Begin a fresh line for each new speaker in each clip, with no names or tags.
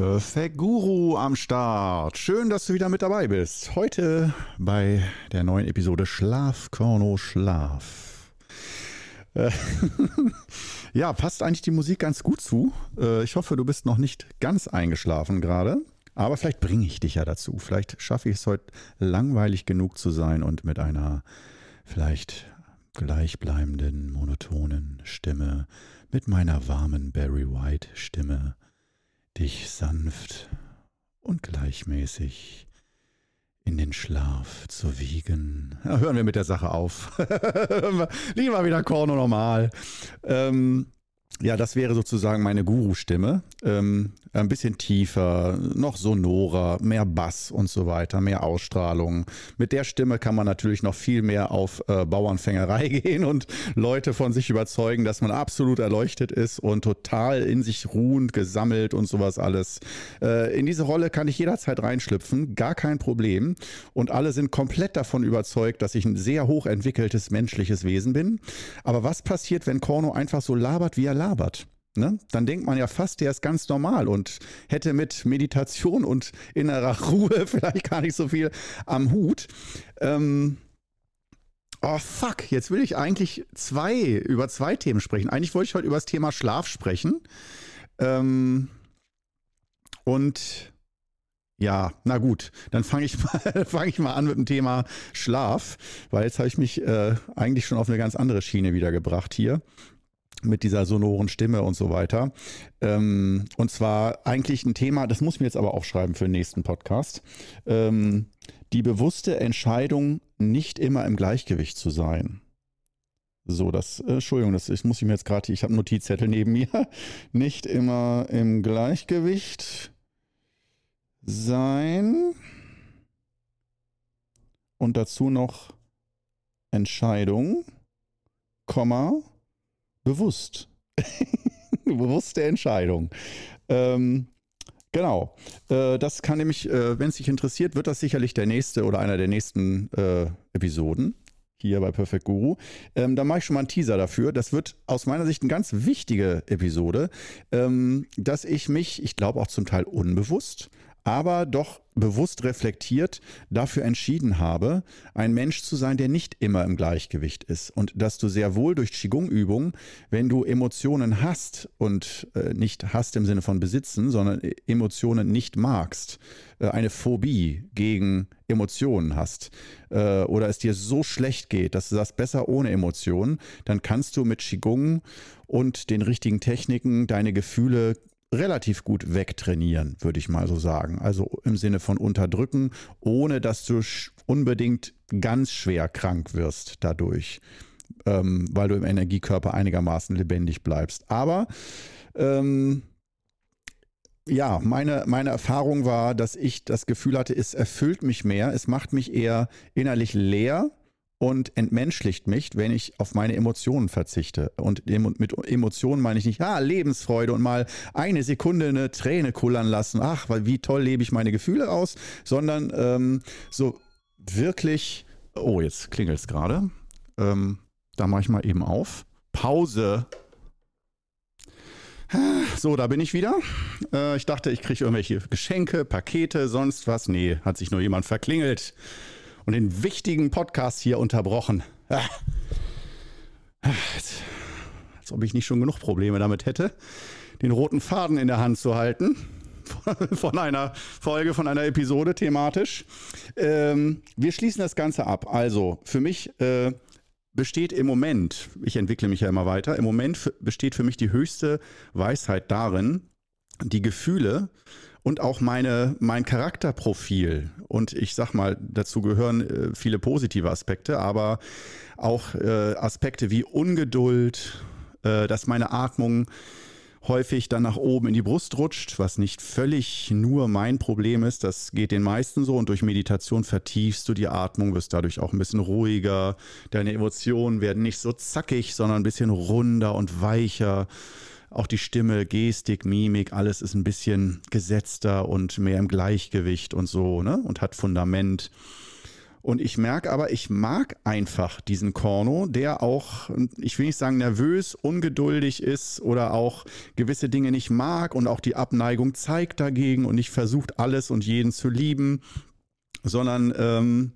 Perfekt Guru am Start. Schön, dass du wieder mit dabei bist. Heute bei der neuen Episode Schlaf, Korno, Schlaf. Äh, ja, passt eigentlich die Musik ganz gut zu. Äh, ich hoffe, du bist noch nicht ganz eingeschlafen gerade. Aber vielleicht bringe ich dich ja dazu. Vielleicht schaffe ich es heute langweilig genug zu sein und mit einer vielleicht gleichbleibenden, monotonen Stimme, mit meiner warmen Barry White Stimme dich sanft und gleichmäßig in den Schlaf zu wiegen. Ja, hören wir mit der Sache auf. Lieber wieder Korno normal. Ähm, ja, das wäre sozusagen meine Guru-Stimme. Ähm, ein bisschen tiefer, noch sonorer, mehr Bass und so weiter, mehr Ausstrahlung. Mit der Stimme kann man natürlich noch viel mehr auf äh, Bauernfängerei gehen und Leute von sich überzeugen, dass man absolut erleuchtet ist und total in sich ruhend, gesammelt und sowas alles. Äh, in diese Rolle kann ich jederzeit reinschlüpfen, gar kein Problem. Und alle sind komplett davon überzeugt, dass ich ein sehr hochentwickeltes menschliches Wesen bin. Aber was passiert, wenn Korno einfach so labert, wie er labert? Ne? Dann denkt man ja fast, der ist ganz normal und hätte mit Meditation und innerer Ruhe vielleicht gar nicht so viel am Hut. Ähm, oh fuck, jetzt will ich eigentlich zwei, über zwei Themen sprechen. Eigentlich wollte ich heute über das Thema Schlaf sprechen. Ähm, und ja, na gut, dann fange ich, mal, fang ich mal an mit dem Thema Schlaf, weil jetzt habe ich mich äh, eigentlich schon auf eine ganz andere Schiene wiedergebracht hier mit dieser sonoren Stimme und so weiter. Ähm, und zwar eigentlich ein Thema, das muss ich mir jetzt aber aufschreiben für den nächsten Podcast. Ähm, die bewusste Entscheidung, nicht immer im Gleichgewicht zu sein. So, das, äh, Entschuldigung, das ich muss ich mir jetzt gerade, ich habe einen Notizzettel neben mir, nicht immer im Gleichgewicht sein. Und dazu noch Entscheidung, Komma, bewusst. Bewusste Entscheidung. Ähm, genau. Äh, das kann nämlich, äh, wenn es dich interessiert, wird das sicherlich der nächste oder einer der nächsten äh, Episoden hier bei Perfect Guru. Ähm, da mache ich schon mal einen Teaser dafür. Das wird aus meiner Sicht eine ganz wichtige Episode, ähm, dass ich mich, ich glaube auch zum Teil unbewusst, aber doch bewusst reflektiert dafür entschieden habe, ein Mensch zu sein, der nicht immer im Gleichgewicht ist. Und dass du sehr wohl durch Qigong-Übungen, wenn du Emotionen hast und äh, nicht hast im Sinne von besitzen, sondern Emotionen nicht magst, äh, eine Phobie gegen Emotionen hast äh, oder es dir so schlecht geht, dass du sagst, besser ohne Emotionen, dann kannst du mit Qigong und den richtigen Techniken deine Gefühle relativ gut wegtrainieren, würde ich mal so sagen. Also im Sinne von unterdrücken, ohne dass du unbedingt ganz schwer krank wirst dadurch, ähm, weil du im Energiekörper einigermaßen lebendig bleibst. Aber ähm, ja, meine, meine Erfahrung war, dass ich das Gefühl hatte, es erfüllt mich mehr, es macht mich eher innerlich leer und entmenschlicht mich, wenn ich auf meine Emotionen verzichte. Und mit Emotionen meine ich nicht, ah, Lebensfreude und mal eine Sekunde eine Träne kullern lassen, ach, weil wie toll lebe ich meine Gefühle aus, sondern ähm, so wirklich, oh, jetzt klingelt es gerade. Ähm, da mache ich mal eben auf. Pause. So, da bin ich wieder. Äh, ich dachte, ich kriege irgendwelche Geschenke, Pakete, sonst was. Nee, hat sich nur jemand verklingelt und den wichtigen Podcast hier unterbrochen. Ah. Als, als ob ich nicht schon genug Probleme damit hätte, den roten Faden in der Hand zu halten von einer Folge, von einer Episode thematisch. Ähm, wir schließen das Ganze ab. Also für mich äh, besteht im Moment, ich entwickle mich ja immer weiter, im Moment besteht für mich die höchste Weisheit darin, die Gefühle und auch meine, mein Charakterprofil. Und ich sag mal, dazu gehören äh, viele positive Aspekte, aber auch äh, Aspekte wie Ungeduld, äh, dass meine Atmung häufig dann nach oben in die Brust rutscht, was nicht völlig nur mein Problem ist. Das geht den meisten so und durch Meditation vertiefst du die Atmung, wirst dadurch auch ein bisschen ruhiger. Deine Emotionen werden nicht so zackig, sondern ein bisschen runder und weicher. Auch die Stimme, Gestik, Mimik, alles ist ein bisschen gesetzter und mehr im Gleichgewicht und so, ne? Und hat Fundament. Und ich merke aber, ich mag einfach diesen Korno, der auch, ich will nicht sagen nervös, ungeduldig ist oder auch gewisse Dinge nicht mag und auch die Abneigung zeigt dagegen und nicht versucht, alles und jeden zu lieben, sondern ähm,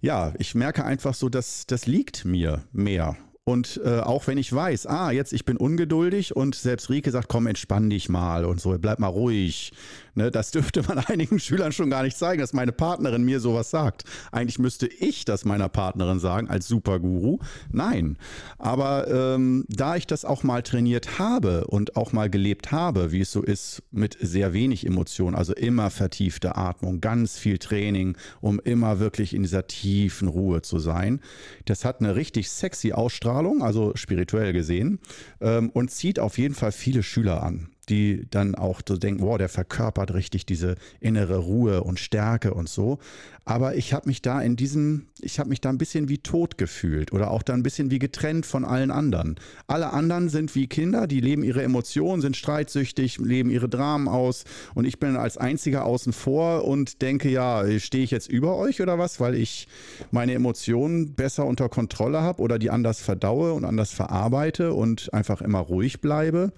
ja, ich merke einfach so, dass das liegt mir mehr. Und äh, auch wenn ich weiß, ah, jetzt ich bin ungeduldig und selbst Rike sagt, komm, entspann dich mal und so, bleib mal ruhig. Ne, das dürfte man einigen Schülern schon gar nicht zeigen, dass meine Partnerin mir sowas sagt. Eigentlich müsste ich das meiner Partnerin sagen als Superguru. Nein. Aber ähm, da ich das auch mal trainiert habe und auch mal gelebt habe, wie es so ist, mit sehr wenig Emotionen, also immer vertiefte Atmung, ganz viel Training, um immer wirklich in dieser tiefen Ruhe zu sein, das hat eine richtig sexy Ausstrahlung also spirituell gesehen, ähm, und zieht auf jeden Fall viele Schüler an die dann auch so denken, wow, der verkörpert richtig diese innere Ruhe und Stärke und so. Aber ich habe mich da in diesem, ich habe mich da ein bisschen wie tot gefühlt oder auch da ein bisschen wie getrennt von allen anderen. Alle anderen sind wie Kinder, die leben ihre Emotionen, sind streitsüchtig, leben ihre Dramen aus und ich bin als einziger außen vor und denke, ja, stehe ich jetzt über euch oder was, weil ich meine Emotionen besser unter Kontrolle habe oder die anders verdaue und anders verarbeite und einfach immer ruhig bleibe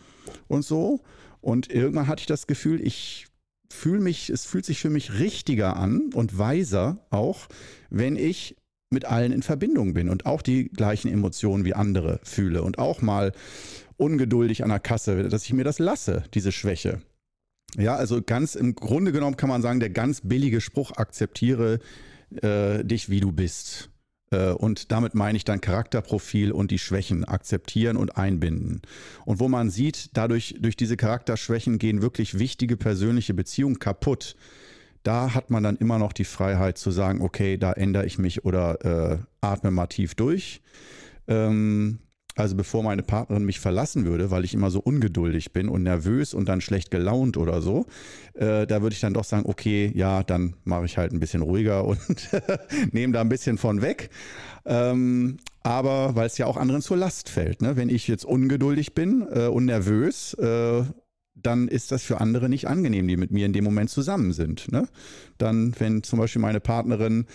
und so. Und irgendwann hatte ich das Gefühl, ich fühle mich, es fühlt sich für mich richtiger an und weiser auch, wenn ich mit allen in Verbindung bin und auch die gleichen Emotionen wie andere fühle und auch mal ungeduldig an der Kasse, dass ich mir das lasse, diese Schwäche. Ja, also ganz im Grunde genommen kann man sagen, der ganz billige Spruch, akzeptiere äh, dich, wie du bist. Äh, und damit meine ich dann Charakterprofil und die Schwächen akzeptieren und einbinden. Und wo man sieht, dadurch, durch diese Charakterschwächen gehen wirklich wichtige persönliche Beziehungen kaputt. Da hat man dann immer noch die Freiheit zu sagen, okay, da ändere ich mich oder äh, atme mal tief durch. Ähm, also bevor meine Partnerin mich verlassen würde, weil ich immer so ungeduldig bin und nervös und dann schlecht gelaunt oder so, äh, da würde ich dann doch sagen, okay, ja, dann mache ich halt ein bisschen ruhiger und nehme da ein bisschen von weg. Ähm, aber weil es ja auch anderen zur Last fällt. Ne? Wenn ich jetzt ungeduldig bin äh, und nervös, äh, dann ist das für andere nicht angenehm, die mit mir in dem Moment zusammen sind. Ne? Dann, wenn zum Beispiel meine Partnerin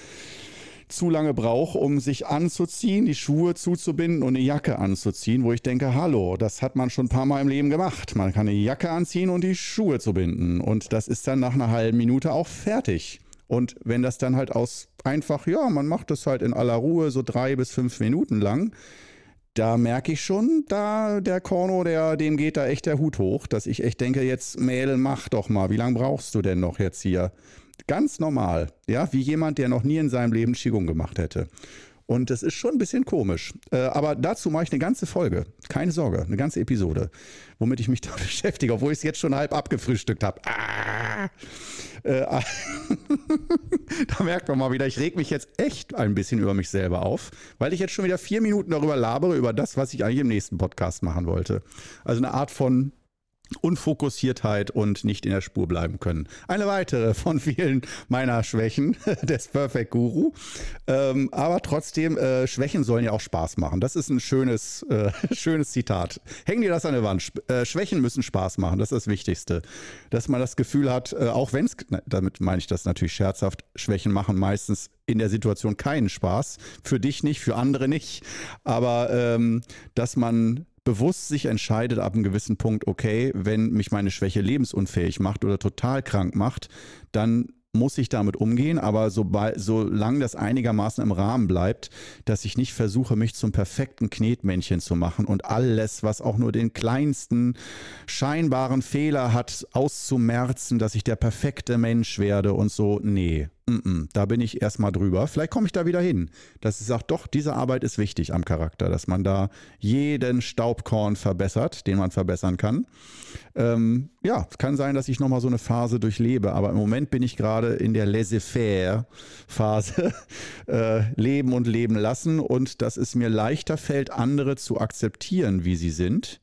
zu lange brauche, um sich anzuziehen, die Schuhe zuzubinden und eine Jacke anzuziehen, wo ich denke, hallo, das hat man schon ein paar Mal im Leben gemacht. Man kann eine Jacke anziehen und die Schuhe zu binden. Und das ist dann nach einer halben Minute auch fertig. Und wenn das dann halt aus einfach, ja, man macht das halt in aller Ruhe so drei bis fünf Minuten lang, da merke ich schon, da der Korno, der, dem geht da echt der Hut hoch, dass ich echt denke, jetzt Mädel, mach doch mal. Wie lange brauchst du denn noch jetzt hier? Ganz normal, ja, wie jemand, der noch nie in seinem Leben Qigong gemacht hätte. Und das ist schon ein bisschen komisch. Äh, aber dazu mache ich eine ganze Folge. Keine Sorge, eine ganze Episode, womit ich mich da beschäftige, obwohl ich es jetzt schon halb abgefrühstückt habe. Ah! Äh, da merkt man mal wieder, ich reg mich jetzt echt ein bisschen über mich selber auf, weil ich jetzt schon wieder vier Minuten darüber labere, über das, was ich eigentlich im nächsten Podcast machen wollte. Also eine Art von Unfokussiertheit und nicht in der Spur bleiben können. Eine weitere von vielen meiner Schwächen des Perfect Guru. Ähm, aber trotzdem, äh, Schwächen sollen ja auch Spaß machen. Das ist ein schönes, äh, schönes Zitat. Hängen dir das an der Wand. Äh, Schwächen müssen Spaß machen. Das ist das Wichtigste. Dass man das Gefühl hat, äh, auch wenn es, damit meine ich das natürlich scherzhaft, Schwächen machen meistens in der Situation keinen Spaß. Für dich nicht, für andere nicht. Aber ähm, dass man bewusst sich entscheidet ab einem gewissen Punkt, okay, wenn mich meine Schwäche lebensunfähig macht oder total krank macht, dann muss ich damit umgehen, aber sobald, solange das einigermaßen im Rahmen bleibt, dass ich nicht versuche, mich zum perfekten Knetmännchen zu machen und alles, was auch nur den kleinsten scheinbaren Fehler hat, auszumerzen, dass ich der perfekte Mensch werde und so, nee, da bin ich erstmal drüber. Vielleicht komme ich da wieder hin. Dass ich sage, doch, diese Arbeit ist wichtig am Charakter, dass man da jeden Staubkorn verbessert, den man verbessern kann. Ähm, ja, es kann sein, dass ich nochmal so eine Phase durchlebe, aber im Moment bin ich gerade in der Laissez-faire-Phase. äh, leben und leben lassen und dass es mir leichter fällt, andere zu akzeptieren, wie sie sind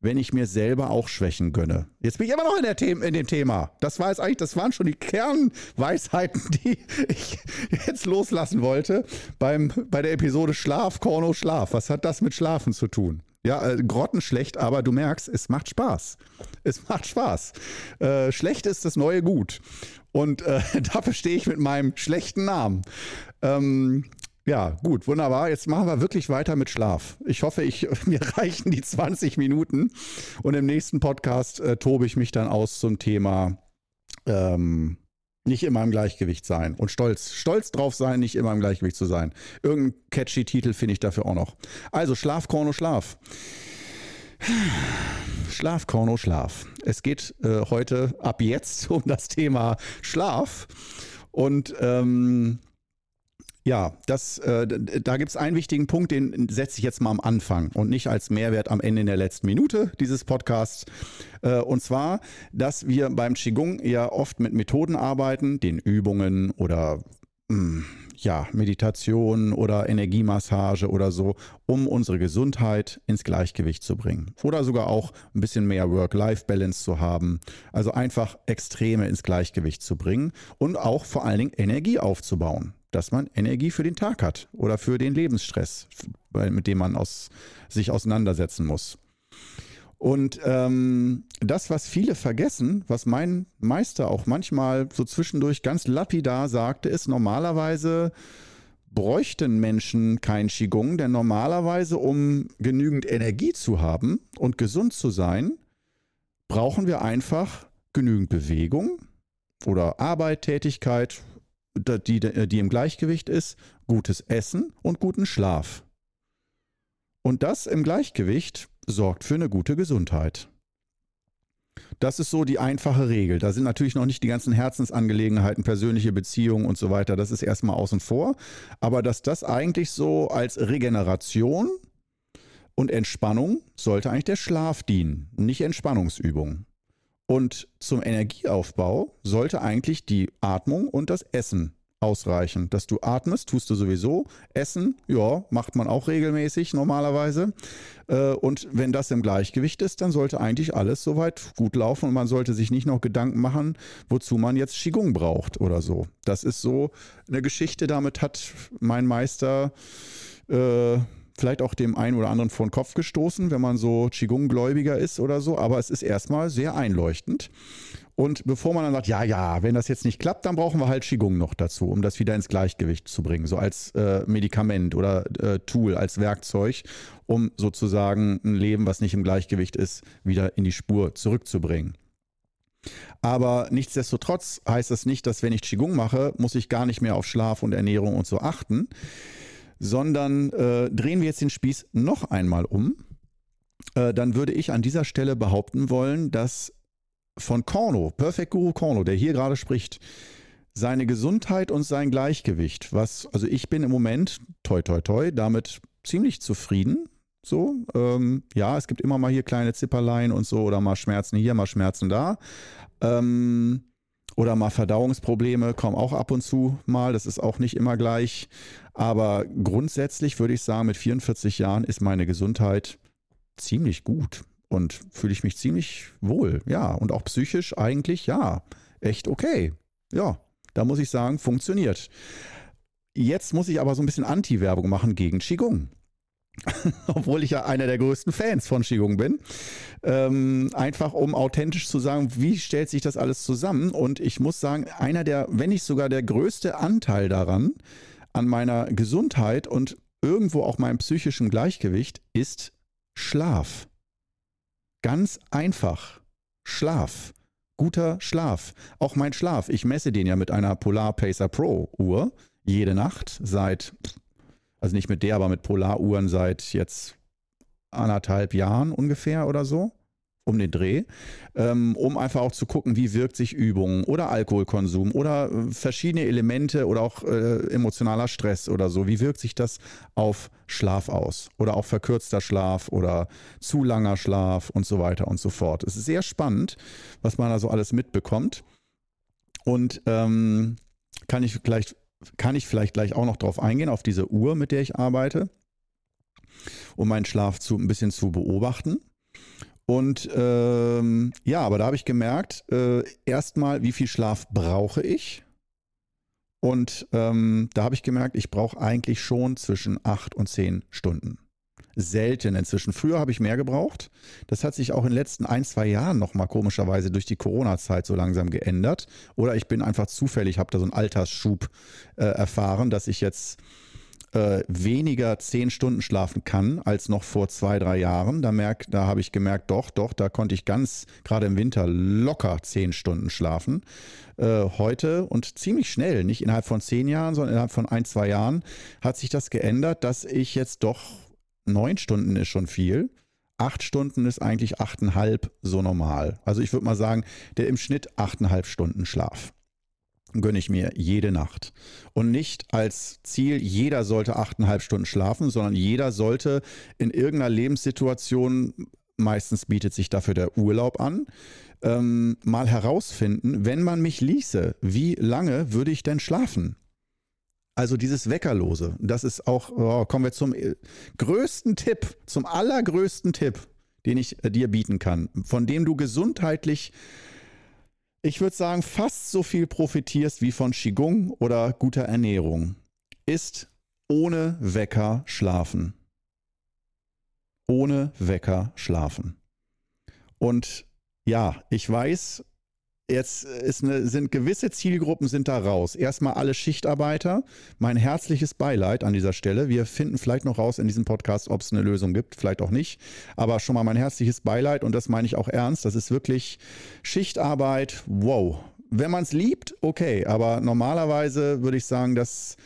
wenn ich mir selber auch Schwächen gönne. Jetzt bin ich immer noch in, der The in dem Thema. Das war jetzt eigentlich, das waren schon die Kernweisheiten, die ich jetzt loslassen wollte beim, bei der Episode Schlaf, Korno, Schlaf. Was hat das mit Schlafen zu tun? Ja, äh, grottenschlecht, aber du merkst, es macht Spaß. Es macht Spaß. Äh, schlecht ist das neue Gut. Und äh, dafür stehe ich mit meinem schlechten Namen. Ähm, ja, gut, wunderbar. Jetzt machen wir wirklich weiter mit Schlaf. Ich hoffe, ich, mir reichen die 20 Minuten. Und im nächsten Podcast äh, tobe ich mich dann aus zum Thema ähm, nicht immer im Gleichgewicht sein und stolz, stolz drauf sein, nicht immer im Gleichgewicht zu sein. Irgendein catchy Titel finde ich dafür auch noch. Also Schlaf, Korno, Schlaf. Schlaf, Korno, Schlaf. Es geht äh, heute ab jetzt um das Thema Schlaf. Und ähm, ja, das, äh, da gibt es einen wichtigen Punkt, den setze ich jetzt mal am Anfang und nicht als Mehrwert am Ende in der letzten Minute dieses Podcasts. Äh, und zwar, dass wir beim Qigong ja oft mit Methoden arbeiten, den Übungen oder mh, hm, ja, Meditation oder Energiemassage oder so, um unsere Gesundheit ins Gleichgewicht zu bringen. Oder sogar auch ein bisschen mehr Work-Life-Balance zu haben. Also einfach Extreme ins Gleichgewicht zu bringen und auch vor allen Dingen Energie aufzubauen dass man Energie für den Tag hat oder für den Lebensstress, mit dem man aus, sich auseinandersetzen muss. Und ähm, das, was viele vergessen, was mein Meister auch manchmal so zwischendurch ganz lapidar sagte, ist normalerweise bräuchten Menschen kein Qigong, denn normalerweise, um genügend Energie zu haben und gesund zu sein, brauchen wir einfach genügend Bewegung oder Arbeit, Tätigkeit, die, die im Gleichgewicht ist, gutes Essen und guten Schlaf. Und das im Gleichgewicht sorgt für eine gute Gesundheit. Das ist so die einfache Regel. Da sind natürlich noch nicht die ganzen Herzensangelegenheiten, persönliche Beziehungen und so weiter. Das ist erstmal außen vor. Aber dass das eigentlich so als Regeneration und Entspannung sollte eigentlich der Schlaf dienen, nicht Entspannungsübung. Und zum Energieaufbau sollte eigentlich die Atmung und das Essen ausreichen. Dass du atmest, tust du sowieso. Essen, ja, macht man auch regelmäßig normalerweise. Äh, und wenn das im Gleichgewicht ist, dann sollte eigentlich alles soweit gut laufen und man sollte sich nicht noch Gedanken machen, wozu man jetzt Qigong braucht oder so. Das ist so eine Geschichte, damit hat mein Meister äh, vielleicht auch dem einen oder anderen vor den Kopf gestoßen, wenn man so Qigong-Gläubiger ist oder so, aber es ist erstmal sehr einleuchtend. Und bevor man dann sagt, ja, ja, wenn das jetzt nicht klappt, dann brauchen wir halt Qigong noch dazu, um das wieder ins Gleichgewicht zu bringen, so als äh, Medikament oder äh, Tool, als Werkzeug, um sozusagen ein Leben, was nicht im Gleichgewicht ist, wieder in die Spur zurückzubringen. Aber nichtsdestotrotz heißt das nicht, dass wenn ich Qigong mache, muss ich gar nicht mehr auf Schlaf und Ernährung und so achten sondern äh, drehen wir jetzt den Spieß noch einmal um. Äh, dann würde ich an dieser Stelle behaupten wollen, dass von Korno, Perfect Guru Korno, der hier gerade spricht, seine Gesundheit und sein Gleichgewicht, was, also ich bin im Moment, toi, toi, toi, damit ziemlich zufrieden. So, ähm, ja, es gibt immer mal hier kleine Zipperlein und so oder mal Schmerzen hier, mal Schmerzen da. Ähm, oder mal Verdauungsprobleme kommen auch ab und zu mal. Das ist auch nicht immer gleich. Aber grundsätzlich würde ich sagen, mit 44 Jahren ist meine Gesundheit ziemlich gut und fühle ich mich ziemlich wohl. Ja, und auch psychisch eigentlich, ja, echt okay. Ja, da muss ich sagen, funktioniert. Jetzt muss ich aber so ein bisschen Anti-Werbung machen gegen Qigong. obwohl ich ja einer der größten Fans von Qigong bin. Ähm, einfach um authentisch zu sagen, wie stellt sich das alles zusammen? Und ich muss sagen, einer der, wenn nicht sogar der größte Anteil daran, an meiner Gesundheit und irgendwo auch meinem psychischen Gleichgewicht, ist Schlaf. Ganz einfach. Schlaf. Guter Schlaf. Auch mein Schlaf. Ich messe den ja mit einer Polar Pacer Pro Uhr jede Nacht seit also nicht mit der, aber mit Polaruhren seit jetzt anderthalb Jahren ungefähr oder so um den Dreh, ähm, um einfach auch zu gucken, wie wirkt sich Übung oder Alkoholkonsum oder äh, verschiedene Elemente oder auch äh, emotionaler Stress oder so, wie wirkt sich das auf Schlaf aus? Oder auch verkürzter Schlaf oder zu langer Schlaf und so weiter und so fort. Es ist sehr spannend, was man da so alles mitbekommt. Und ähm, kann ich vielleicht kann ich vielleicht gleich auch noch drauf eingehen, auf diese Uhr, mit der ich arbeite, um meinen Schlaf zu, ein bisschen zu beobachten. Und ähm, ja, aber da habe ich gemerkt, äh, erstmal, wie viel Schlaf brauche ich? Und ähm, da habe ich gemerkt, ich brauche eigentlich schon zwischen acht und zehn Stunden. Selten inzwischen. Früher habe ich mehr gebraucht. Das hat sich auch in den letzten ein, zwei Jahren nochmal komischerweise durch die Corona-Zeit so langsam geändert. Oder ich bin einfach zufällig, habe da so einen Altersschub äh, erfahren, dass ich jetzt äh, weniger zehn Stunden schlafen kann als noch vor zwei, drei Jahren. Da, da habe ich gemerkt, doch, doch, da konnte ich ganz, gerade im Winter, locker zehn Stunden schlafen. Äh, heute und ziemlich schnell, nicht innerhalb von zehn Jahren, sondern innerhalb von ein, zwei Jahren, hat sich das geändert, dass ich jetzt doch neun Stunden ist schon viel. Acht Stunden ist eigentlich achteinhalb so normal. Also ich würde mal sagen, der im Schnitt achteinhalb Stunden Schlaf gönne ich mir jede Nacht. Und nicht als Ziel, jeder sollte achteinhalb Stunden schlafen, sondern jeder sollte in irgendeiner Lebenssituation, meistens bietet sich dafür der Urlaub an, ähm, mal herausfinden, wenn man mich ließe, wie lange würde ich denn schlafen? Also dieses Weckerlose, das ist auch, oh, kommen wir zum äh, größten Tipp, zum allergrößten Tipp, den ich äh, dir bieten kann, von dem du gesundheitlich ich würde sagen, fast so viel profitierst wie von Qigong oder guter Ernährung, ist ohne Wecker schlafen. Ohne Wecker schlafen. Und ja, ich weiß, Jetzt eine, sind gewisse Zielgruppen sind da raus. Erstmal alle Schichtarbeiter. Mein herzliches Beileid an dieser Stelle. Wir finden vielleicht noch raus in diesem Podcast, ob es eine Lösung gibt, vielleicht auch nicht. Aber schon mal mein herzliches Beileid und das meine ich auch ernst. Das ist wirklich Schichtarbeit. Wow. Wenn man es liebt, okay. Aber normalerweise würde ich sagen, dass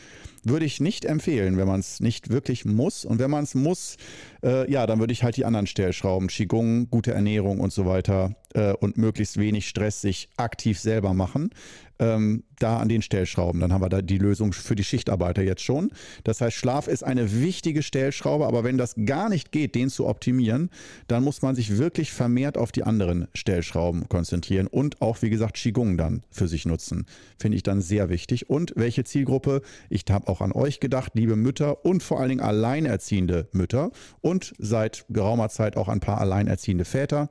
würde ich nicht empfehlen, wenn man es nicht wirklich muss. Und wenn man es muss, äh, ja, dann würde ich halt die anderen Stellschrauben, Qigong, gute Ernährung und so weiter äh, und möglichst wenig Stress sich aktiv selber machen ähm, da an den Stellschrauben. Dann haben wir da die Lösung für die Schichtarbeiter jetzt schon. Das heißt, Schlaf ist eine wichtige Stellschraube, aber wenn das gar nicht geht, den zu optimieren, dann muss man sich wirklich vermehrt auf die anderen Stellschrauben konzentrieren und auch, wie gesagt, Qigong dann für sich nutzen. Finde ich dann sehr wichtig. Und welche Zielgruppe? Ich habe auch an euch gedacht, liebe Mütter und vor allen Dingen alleinerziehende Mütter und seit geraumer Zeit auch ein paar alleinerziehende Väter.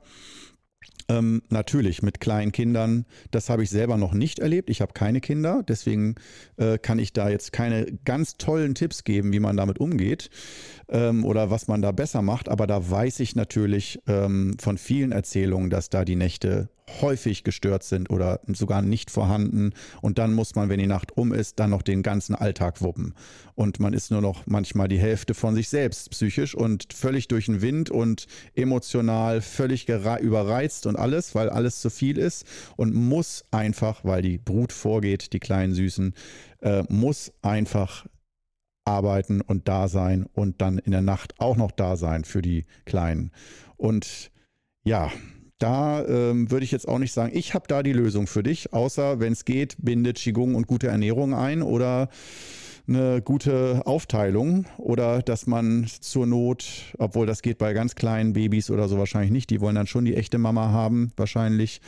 Ähm, natürlich mit kleinen Kindern. Das habe ich selber noch nicht erlebt. Ich habe keine Kinder, deswegen äh, kann ich da jetzt keine ganz tollen Tipps geben, wie man damit umgeht ähm, oder was man da besser macht. Aber da weiß ich natürlich ähm, von vielen Erzählungen, dass da die Nächte häufig gestört sind oder sogar nicht vorhanden. Und dann muss man, wenn die Nacht um ist, dann noch den ganzen Alltag wuppen. Und man ist nur noch manchmal die Hälfte von sich selbst psychisch und völlig durch den Wind und emotional völlig überreizt und alles, weil alles zu viel ist und muss einfach, weil die Brut vorgeht, die kleinen Süßen, äh, muss einfach arbeiten und da sein und dann in der Nacht auch noch da sein für die Kleinen. Und ja, da ähm, würde ich jetzt auch nicht sagen, ich habe da die Lösung für dich, außer wenn es geht, bindet Qigong und gute Ernährung ein oder eine gute Aufteilung oder dass man zur Not, obwohl das geht bei ganz kleinen Babys oder so wahrscheinlich nicht, die wollen dann schon die echte Mama haben, wahrscheinlich,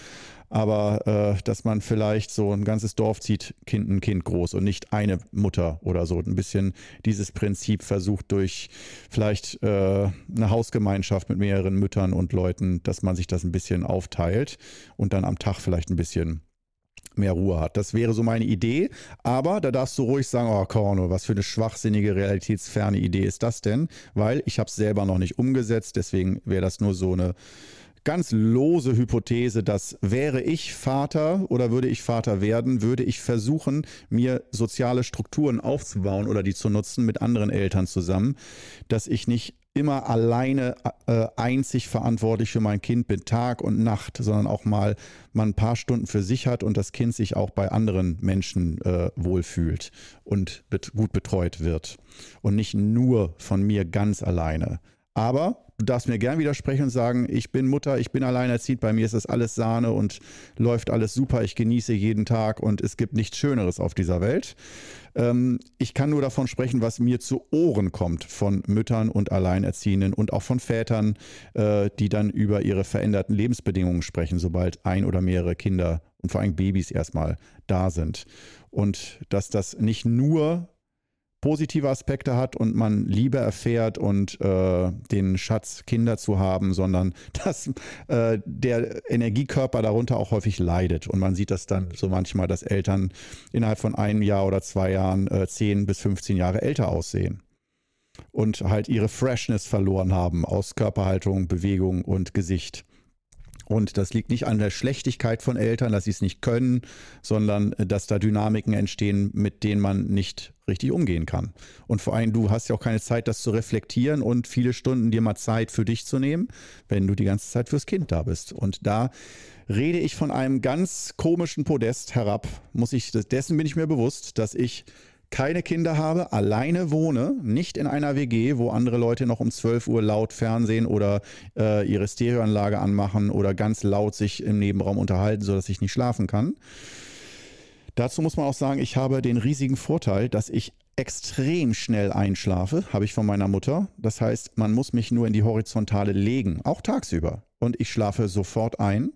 aber äh, dass man vielleicht so ein ganzes Dorf zieht, kind, ein Kind groß und nicht eine Mutter oder so. Ein bisschen dieses Prinzip versucht durch vielleicht äh, eine Hausgemeinschaft mit mehreren Müttern und Leuten, dass man sich das ein bisschen aufteilt und dann am Tag vielleicht ein bisschen mehr Ruhe hat. Das wäre so meine Idee. Aber da darfst du ruhig sagen, oh Korno, was für eine schwachsinnige, realitätsferne Idee ist das denn? Weil ich habe es selber noch nicht umgesetzt. Deswegen wäre das nur so eine ganz lose Hypothese, dass wäre ich Vater oder würde ich Vater werden, würde ich versuchen, mir soziale Strukturen aufzubauen oder die zu nutzen mit anderen Eltern zusammen, dass ich nicht immer alleine äh, einzig verantwortlich für mein Kind bin, Tag und Nacht, sondern auch mal man ein paar Stunden für sich hat und das Kind sich auch bei anderen Menschen äh, wohlfühlt und bet gut betreut wird und nicht nur von mir ganz alleine. Aber du darfst mir gern widersprechen und sagen, ich bin Mutter, ich bin alleinerziehend, bei mir ist das alles Sahne und läuft alles super, ich genieße jeden Tag und es gibt nichts Schöneres auf dieser Welt. Ähm, ich kann nur davon sprechen, was mir zu Ohren kommt von Müttern und Alleinerziehenden und auch von Vätern, äh, die dann über ihre veränderten Lebensbedingungen sprechen, sobald ein oder mehrere Kinder und vor allem Babys erstmal da sind. Und dass das nicht nur positive Aspekte hat und man Liebe erfährt und äh, den Schatz, Kinder zu haben, sondern dass äh, der Energiekörper darunter auch häufig leidet. Und man sieht das dann so manchmal, dass Eltern innerhalb von einem Jahr oder zwei Jahren äh, 10 bis 15 Jahre älter aussehen. und halt ihre Freshness verloren haben aus Körperhaltung, Bewegung und Gesicht. Und das liegt nicht an der Schlechtigkeit von Eltern, dass sie es nicht können, sondern äh, dass da Dynamiken entstehen, mit denen man nicht richtig umgehen kann. Und vor allem, du hast ja auch keine Zeit, das zu reflektieren und viele Stunden dir mal Zeit für dich zu nehmen, wenn du die ganze Zeit fürs Kind da bist. Und da rede ich von einem ganz komischen Podest herab, muss ich, dessen bin ich mir bewusst, dass ich keine Kinder habe, alleine wohne, nicht in einer WG, wo andere Leute noch um 12 Uhr laut Fernsehen oder äh, ihre Stereoanlage anmachen oder ganz laut sich im Nebenraum unterhalten, sodass ich nicht schlafen kann. Dazu muss man auch sagen, ich habe den riesigen Vorteil, dass ich extrem schnell einschlafe, habe ich von meiner Mutter. Das heißt, man muss mich nur in die Horizontale legen, auch tagsüber. Und ich schlafe sofort ein.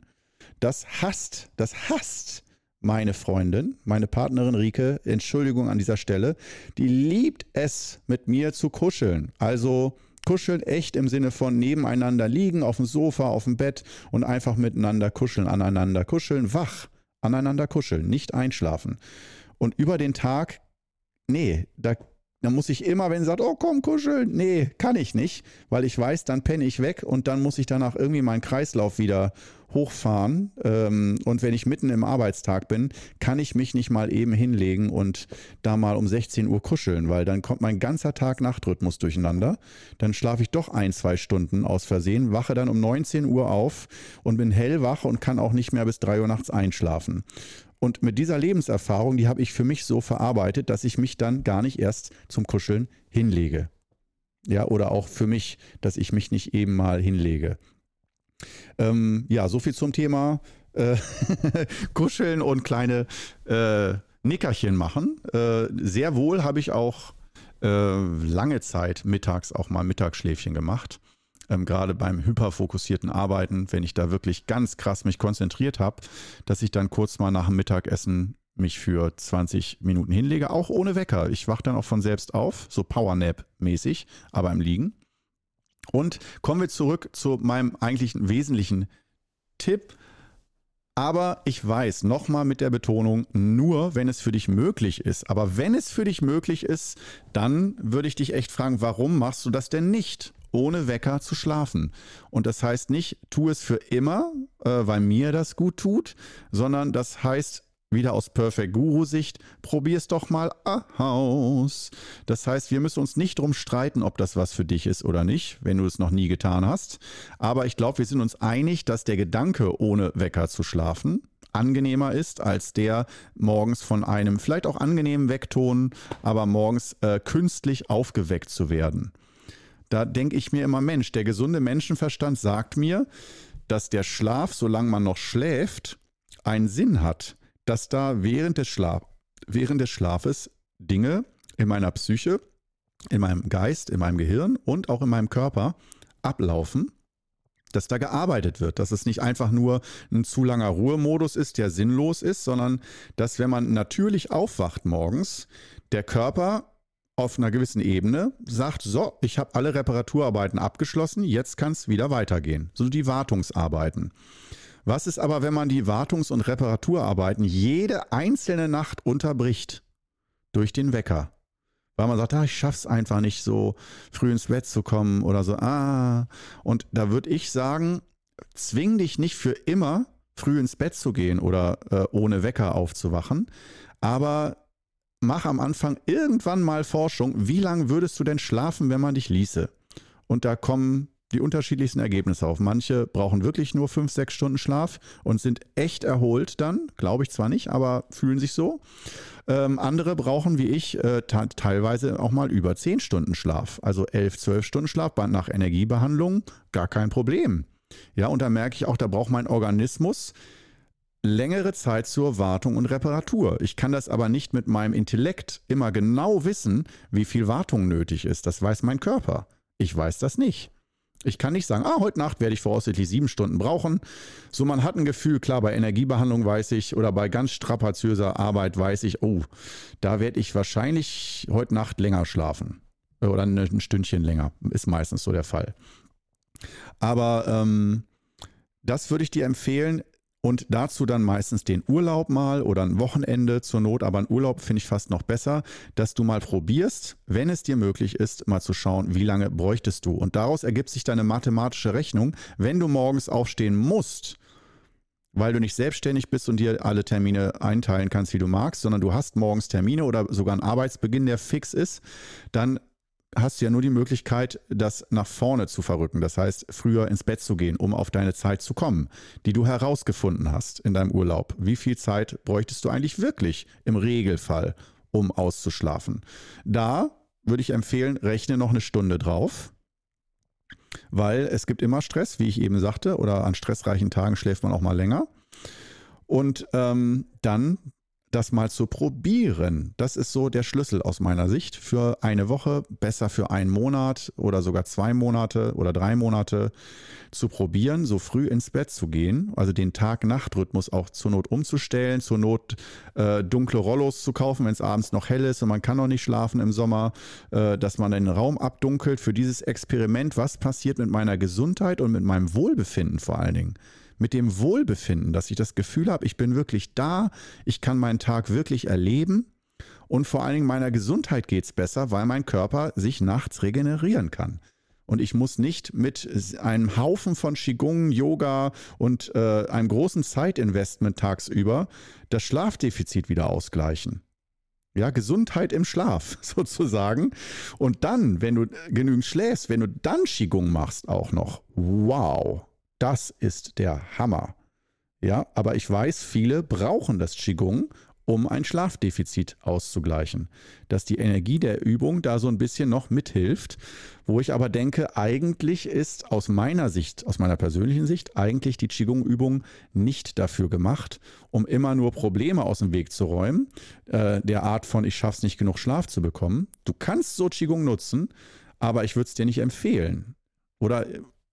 Das hasst, das hasst meine Freundin, meine Partnerin Rike, Entschuldigung an dieser Stelle, die liebt es, mit mir zu kuscheln. Also kuscheln echt im Sinne von nebeneinander liegen, auf dem Sofa, auf dem Bett und einfach miteinander kuscheln, aneinander kuscheln, wach, aneinander kuscheln, nicht einschlafen. Und über den Tag, nee, da dann muss ich immer, wenn sie sagt, oh komm, kuscheln, nee, kann ich nicht, weil ich weiß, dann penne ich weg und dann muss ich danach irgendwie meinen Kreislauf wieder hochfahren. Ähm, und wenn ich mitten im Arbeitstag bin, kann ich mich nicht mal eben hinlegen und da mal um 16 Uhr kuscheln, weil dann kommt mein ganzer Tag-Nacht-Rhythmus durcheinander. Dann schlafe ich doch ein, zwei Stunden aus Versehen, wache dann um 19 Uhr auf und bin hellwach und kann auch nicht mehr bis 3 Uhr nachts einschlafen. Und mit dieser Lebenserfahrung, die habe ich für mich so verarbeitet, dass ich mich dann gar nicht erst zum Kuscheln hinlege. Ja, oder auch für mich, dass ich mich nicht eben mal hinlege. Ähm, ja, so viel zum Thema äh, Kuscheln und kleine äh, Nickerchen machen. Äh, sehr wohl habe ich auch äh, lange Zeit mittags auch mal Mittagsschläfchen gemacht ähm, gerade beim hyperfokussierten Arbeiten, wenn ich da wirklich ganz krass mich konzentriert habe, dass ich dann kurz mal nach dem Mittagessen mich für 20 Minuten hinlege, auch ohne Wecker. Ich wache dann auch von selbst auf, so Powernap-mäßig, aber im Liegen. Und kommen wir zurück zu meinem eigentlichen wesentlichen Tipp. Aber ich weiß, nochmal mit der Betonung, nur wenn es für dich möglich ist. Aber wenn es für dich möglich ist, dann würde ich dich echt fragen, warum machst du das denn nicht? Ohne Wecker zu schlafen. Und das heißt nicht, tu es für immer, äh, weil mir das gut tut, sondern das heißt, wieder aus Perfect Guru Sicht, probier es doch mal aus. Das heißt, wir müssen uns nicht drum streiten, ob das was für dich ist oder nicht, wenn du es noch nie getan hast. Aber ich glaube, wir sind uns einig, dass der Gedanke, ohne Wecker zu schlafen, angenehmer ist als der morgens von einem vielleicht auch angenehmen Weckton, aber morgens äh, künstlich aufgeweckt zu werden. Da denke ich mir immer, Mensch, der gesunde Menschenverstand sagt mir, dass der Schlaf, solange man noch schläft, einen Sinn hat, dass da während des, Schlaf, während des Schlafes Dinge in meiner Psyche, in meinem Geist, in meinem Gehirn und auch in meinem Körper ablaufen, dass da gearbeitet wird, dass es nicht einfach nur ein zu langer Ruhemodus ist, der sinnlos ist, sondern dass wenn man natürlich aufwacht morgens, der Körper auf einer gewissen Ebene sagt, so, ich habe alle Reparaturarbeiten abgeschlossen, jetzt kann es wieder weitergehen. So die Wartungsarbeiten. Was ist aber, wenn man die Wartungs- und Reparaturarbeiten jede einzelne Nacht unterbricht durch den Wecker? Weil man sagt, ah, ich schaff's einfach nicht so früh ins Bett zu kommen oder so. Ah, und da würde ich sagen, zwing dich nicht für immer früh ins Bett zu gehen oder äh, ohne Wecker aufzuwachen, aber mach am Anfang irgendwann mal Forschung, wie lange würdest du denn schlafen, wenn man dich ließe? Und da kommen die unterschiedlichsten Ergebnisse auf. Manche brauchen wirklich nur fünf, sechs Stunden Schlaf und sind echt erholt dann. Glaube ich zwar nicht, aber fühlen sich so. Ähm, andere brauchen wie ich äh, teilweise auch mal über zehn Stunden Schlaf. Also elf, zwölf Stunden Schlaf nach Energiebehandlung, gar kein Problem. Ja, und da merke ich auch, da braucht mein Organismus längere Zeit zur Wartung und Reparatur. Ich kann das aber nicht mit meinem Intellekt immer genau wissen, wie viel Wartung nötig ist. Das weiß mein Körper. Ich weiß das nicht. Ich kann nicht sagen, ah, heute Nacht werde ich voraussichtlich sieben Stunden brauchen. So, man hat ein Gefühl, klar, bei Energiebehandlung weiß ich oder bei ganz strapaziöser Arbeit weiß ich, oh, da werde ich wahrscheinlich heute Nacht länger schlafen. Oder ein Stündchen länger. Ist meistens so der Fall. Aber ähm, das würde ich dir empfehlen, und dazu dann meistens den Urlaub mal oder ein Wochenende zur Not, aber ein Urlaub finde ich fast noch besser, dass du mal probierst, wenn es dir möglich ist, mal zu schauen, wie lange bräuchtest du. Und daraus ergibt sich deine mathematische Rechnung, wenn du morgens aufstehen musst, weil du nicht selbstständig bist und dir alle Termine einteilen kannst, wie du magst, sondern du hast morgens Termine oder sogar einen Arbeitsbeginn, der fix ist, dann hast du ja nur die Möglichkeit, das nach vorne zu verrücken. Das heißt, früher ins Bett zu gehen, um auf deine Zeit zu kommen, die du herausgefunden hast in deinem Urlaub. Wie viel Zeit bräuchtest du eigentlich wirklich im Regelfall, um auszuschlafen? Da würde ich empfehlen, rechne noch eine Stunde drauf. Weil es gibt immer Stress, wie ich eben sagte, oder an stressreichen Tagen schläft man auch mal länger. Und ähm, dann das mal zu probieren. Das ist so der Schlüssel aus meiner Sicht für eine Woche, besser für einen Monat oder sogar zwei Monate oder drei Monate zu probieren, so früh ins Bett zu gehen, also den Tag-Nacht-Rhythmus auch zur Not umzustellen, zur Not äh, dunkle Rollos zu kaufen, wenn es abends noch hell ist und man kann noch nicht schlafen im Sommer, äh, dass man den Raum abdunkelt für dieses Experiment, was passiert mit meiner Gesundheit und mit meinem Wohlbefinden vor allen Dingen mit dem Wohlbefinden, dass ich das Gefühl habe, ich bin wirklich da, ich kann meinen Tag wirklich erleben und vor allen Dingen meiner Gesundheit geht es besser, weil mein Körper sich nachts regenerieren kann. Und ich muss nicht mit einem Haufen von Qigong, Yoga und äh, einem großen Zeitinvestment tagsüber das Schlafdefizit wieder ausgleichen. Ja, Gesundheit im Schlaf sozusagen. Und dann, wenn du genügend schläfst, wenn du dann Qigong machst auch noch, wow, das ist der Hammer. Ja, aber ich weiß, viele brauchen das Qigong, um ein Schlafdefizit auszugleichen. Dass die Energie der Übung da so ein bisschen noch mithilft, wo ich aber denke, eigentlich ist aus meiner Sicht, aus meiner persönlichen Sicht, eigentlich die Qigong-Übung nicht dafür gemacht, um immer nur Probleme aus dem Weg zu räumen, äh, der Art von ich schaff's nicht genug Schlaf zu bekommen. Du kannst so Qigong nutzen, aber ich würde es dir nicht empfehlen. Oder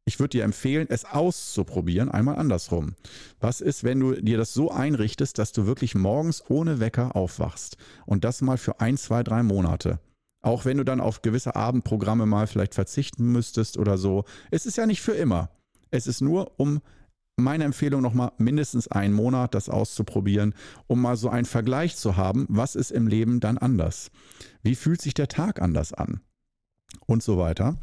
ich würde dir empfehlen, es auszuprobieren, einmal andersrum. Was ist, wenn du dir das so einrichtest, dass du wirklich morgens ohne Wecker aufwachst? Und das mal für ein, zwei, drei Monate. Auch wenn du dann auf gewisse Abendprogramme mal vielleicht verzichten müsstest oder so. Es ist ja nicht für immer. Es ist nur, um meine Empfehlung nochmal mindestens einen Monat das auszuprobieren, um mal so einen Vergleich zu haben, was ist im Leben dann anders? Wie fühlt sich der Tag anders an? Und so weiter.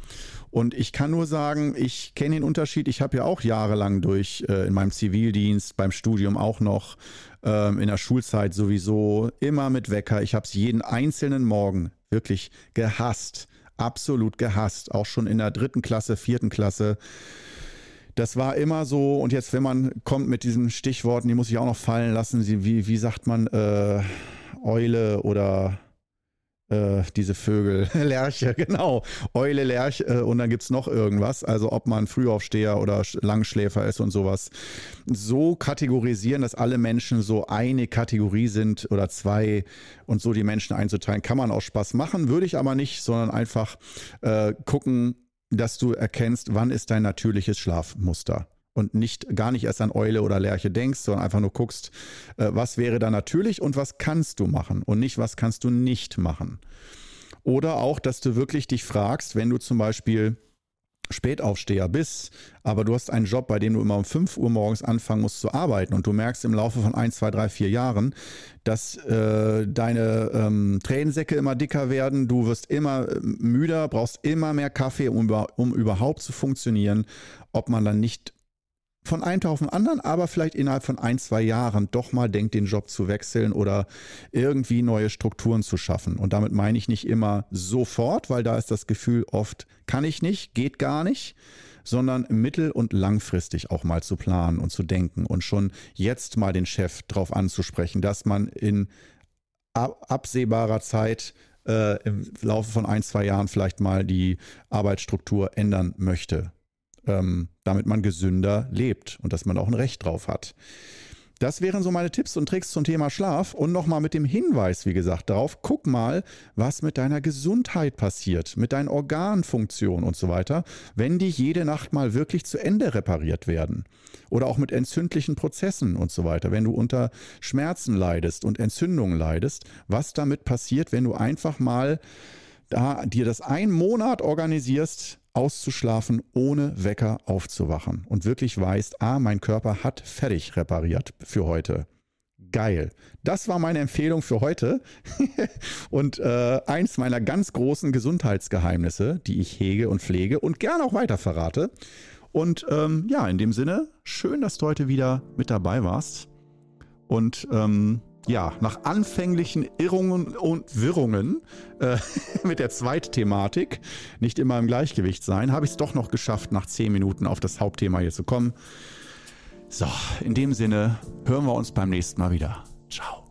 Und ich kann nur sagen, ich kenne den Unterschied. Ich habe ja auch jahrelang durch äh, in meinem Zivildienst, beim Studium auch noch, ähm, in der Schulzeit sowieso immer mit Wecker. Ich habe es jeden einzelnen Morgen wirklich gehasst, absolut gehasst. Auch schon in der dritten Klasse, vierten Klasse. Das war immer so. Und jetzt, wenn man kommt mit diesen Stichworten, die muss ich auch noch fallen lassen. Wie, wie sagt man, äh, Eule oder äh, diese Vögel, Lerche, genau, Eule, Lerche äh, und dann gibt es noch irgendwas, also ob man Frühaufsteher oder Langschläfer ist und sowas, so kategorisieren, dass alle Menschen so eine Kategorie sind oder zwei und so die Menschen einzuteilen, kann man auch Spaß machen, würde ich aber nicht, sondern einfach äh, gucken, dass du erkennst, wann ist dein natürliches Schlafmuster und nicht gar nicht erst an Eule oder Lerche denkst, sondern einfach nur guckst, äh, was wäre da natürlich und was kannst du machen und nicht, was kannst du nicht machen. Oder auch, dass du wirklich dich fragst, wenn du zum Beispiel Spätaufsteher bist, aber du hast einen Job, bei dem du immer um 5 Uhr morgens anfangen musst zu arbeiten und du merkst im Laufe von 1, 2, 3, 4 Jahren, dass äh, deine ähm, Tränensäcke immer dicker werden, du wirst immer äh, müder, brauchst immer mehr Kaffee, um, um überhaupt zu funktionieren, ob man dann nicht von einem Tag auf den anderen, aber vielleicht innerhalb von ein, zwei Jahren doch mal denkt, den Job zu wechseln oder irgendwie neue Strukturen zu schaffen. Und damit meine ich nicht immer sofort, weil da ist das Gefühl oft, kann ich nicht, geht gar nicht, sondern mittel- und langfristig auch mal zu planen und zu denken und schon jetzt mal den Chef darauf anzusprechen, dass man in absehbarer Zeit äh, im Laufe von ein, zwei Jahren vielleicht mal die Arbeitsstruktur ändern möchte ähm, damit man gesünder lebt und dass man auch ein Recht drauf hat. Das wären so meine Tipps und Tricks zum Thema Schlaf und nochmal mit dem Hinweis, wie gesagt, darauf, guck mal, was mit deiner Gesundheit passiert, mit deinen Organfunktionen und so weiter, wenn die jede Nacht mal wirklich zu Ende repariert werden. Oder auch mit entzündlichen Prozessen und so weiter, wenn du unter Schmerzen leidest und Entzündungen leidest, was damit passiert, wenn du einfach mal da dir das einen Monat organisierst, auszuschlafen, ohne Wecker aufzuwachen und wirklich weißt, ah, mein Körper hat fertig repariert für heute. Geil. Das war meine Empfehlung für heute und äh, eins meiner ganz großen Gesundheitsgeheimnisse, die ich hege und pflege und gerne auch weiter verrate. Und ähm, ja, in dem Sinne, schön, dass du heute wieder mit dabei warst. Und ähm, ja, nach anfänglichen Irrungen und Wirrungen äh, mit der Zweitthematik, nicht immer im Gleichgewicht sein, habe ich es doch noch geschafft, nach zehn Minuten auf das Hauptthema hier zu kommen. So, in dem Sinne hören wir uns beim nächsten Mal wieder. Ciao.